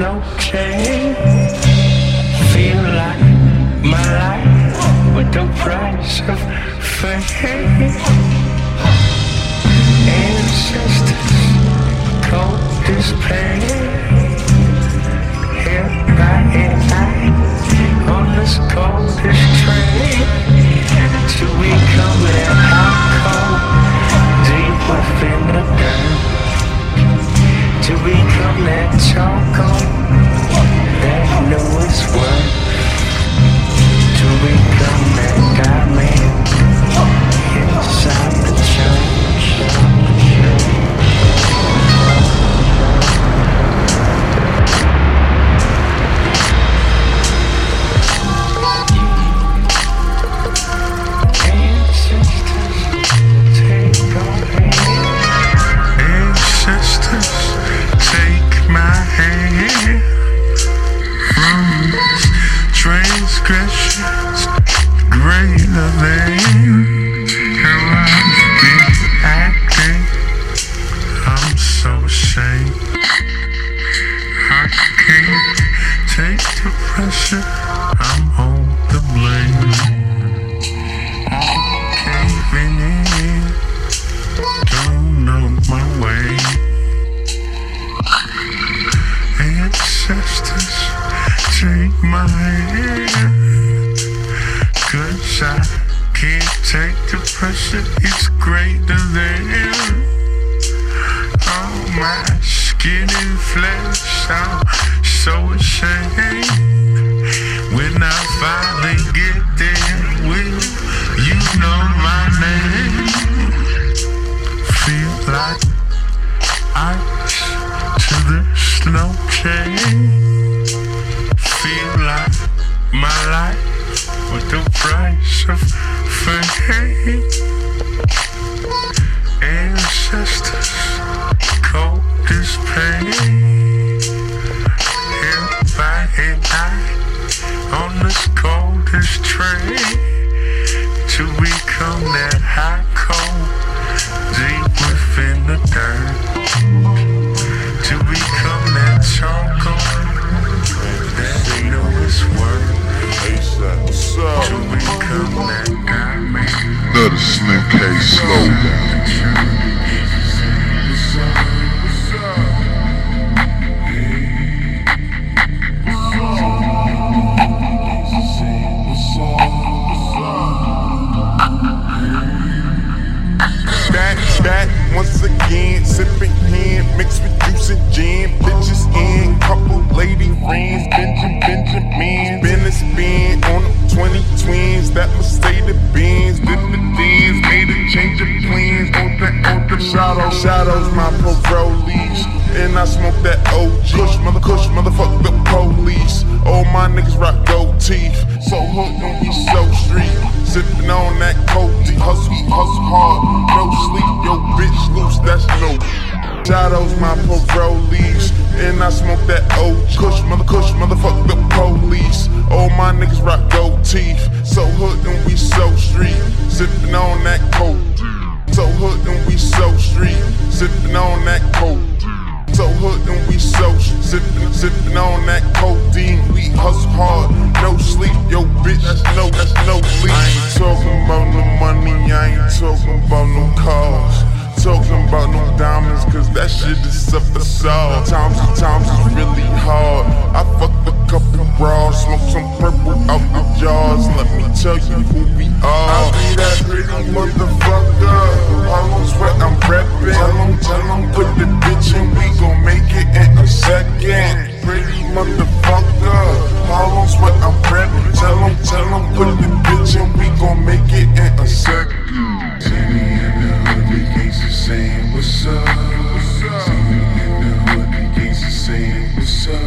no change. Feel like my life with the price of fame. Ancestors cold this pain. Here I am, on this coldest. Till we life with the price of fame. I smoke that OG. Kush, mother, kush, motherfucker, the police. All my niggas rock gold teeth. So hooked and we so street. Sipping on that codeine. Hustle, hustle hard. No sleep, yo, bitch loose, that's no. Shadows, my parolees. And I smoke that OG. Kush, mother, kush, motherfucker, the police. All my niggas rock gold teeth. So hooked and we so street. Sipping on that codeine. So hooked and we so street. Sipping on that codeine. So hooked and we so sipping, sipping on that codeine. We hustle hard, no sleep, yo bitch. No, that's no sleep. I ain't talking about no money, I ain't talking about no cars. Talking about no diamonds, cause that shit is a facade. Times and times is really hard. I fucked a couple bras, smoke some purple out the jars. Let me tell you who we are. I be that pretty motherfucker. Harlem sweat, I'm reppin'. Tell 'em, tell 'em, put the bitch in, we gon' make it in a second. Pretty motherfucker. Harlem sweat, I'm reppin'. Tell 'em, tell 'em, put the bitch in, we gon' make it in a second hood, the gangsters saying what's up. See me in the hood, the gangsters saying what's up.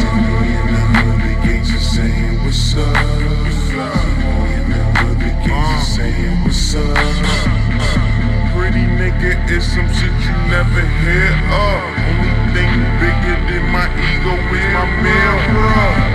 See me in the hood, the gangsters saying what's up. See me in the hood, the gangsters saying what's up. Pretty nigga is some shit you never hear up? Only thing bigger than my ego is my mirror.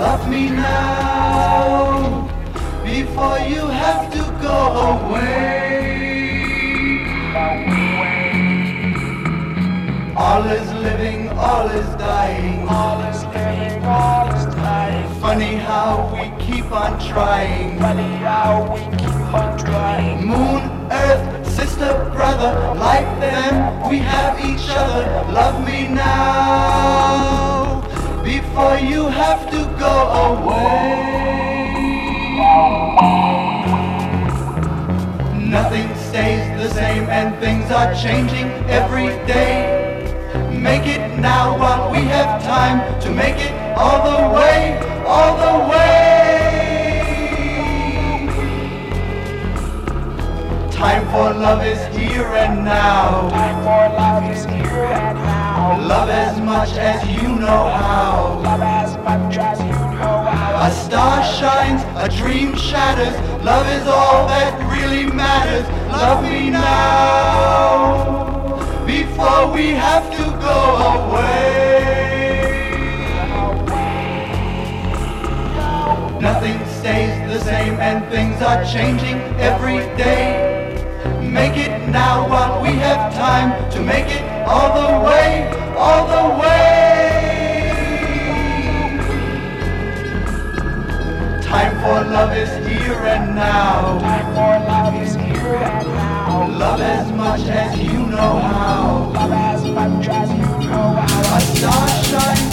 Love me now before you have to go away. All is living, all is dying, all is living, all is dying. Funny how we keep on trying. Funny how we keep on trying. Moon, earth, sister, brother, like them, we have each other. Love me now before you have to go away. Nothing stays the same and things are changing every day. Make it now while we have time to make it all the way, all the way. Time for love is here and now. Time for love is here and now. Love as much as know how. Love has you know how. A star shines, a dream shatters. Love is all that really matters. Love me now, before we have to go away. Nothing stays the same and things are changing every day. Make it now while we have time to make it all the way, all the way. for love is here and now. Time for love is here and now. Love as much as you know how. Love as much as you know how. A star shines.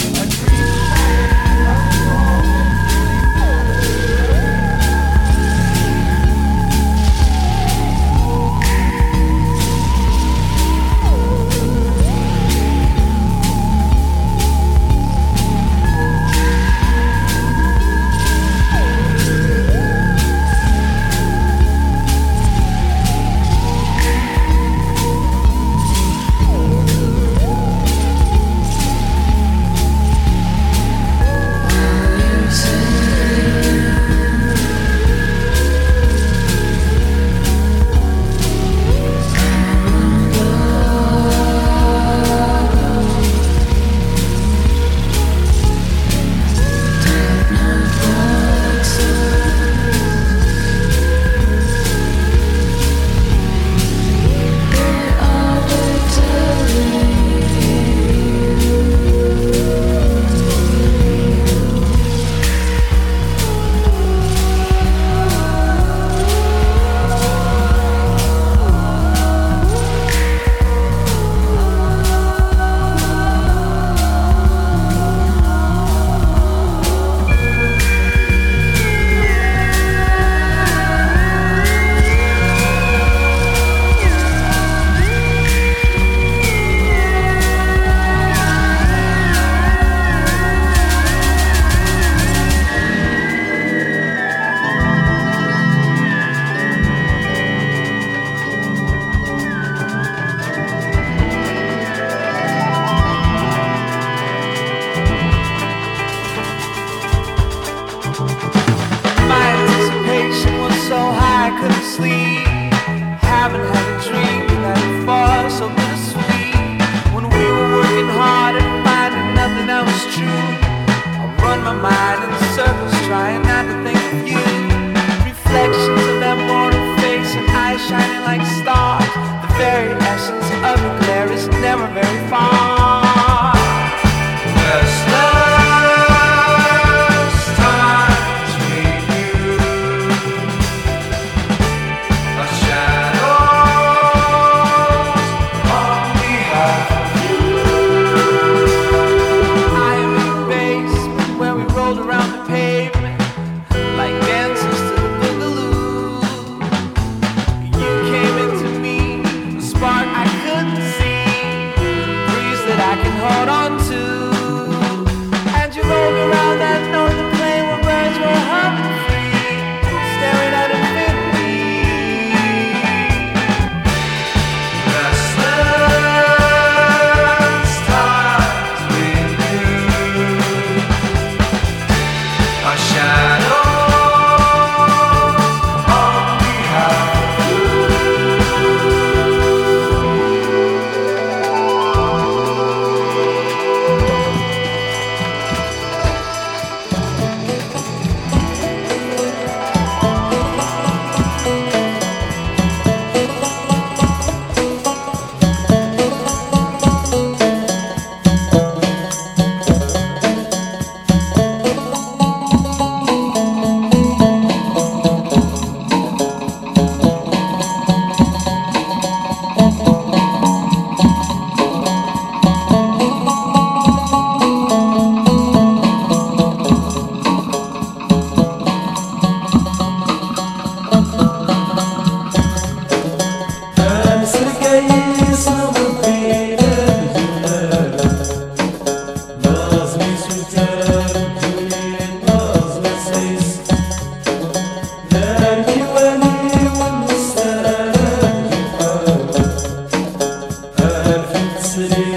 Yeah.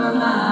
Superman.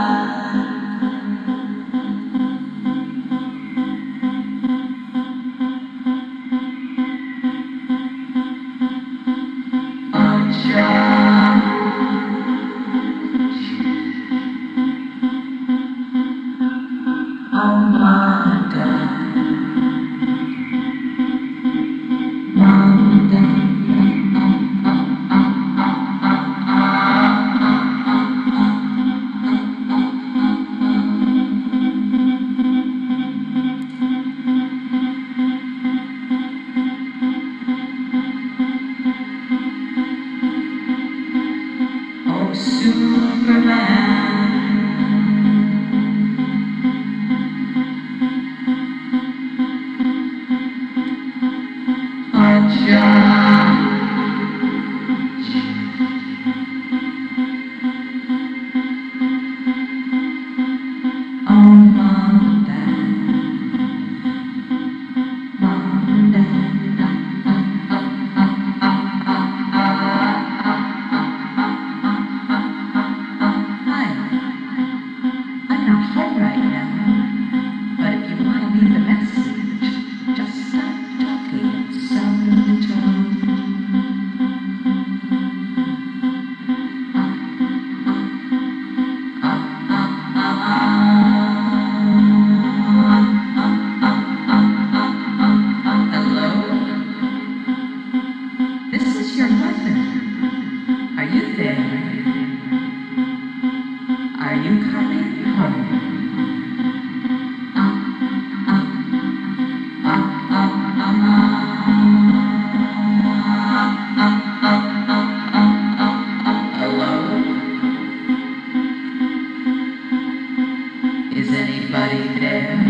Is anybody there?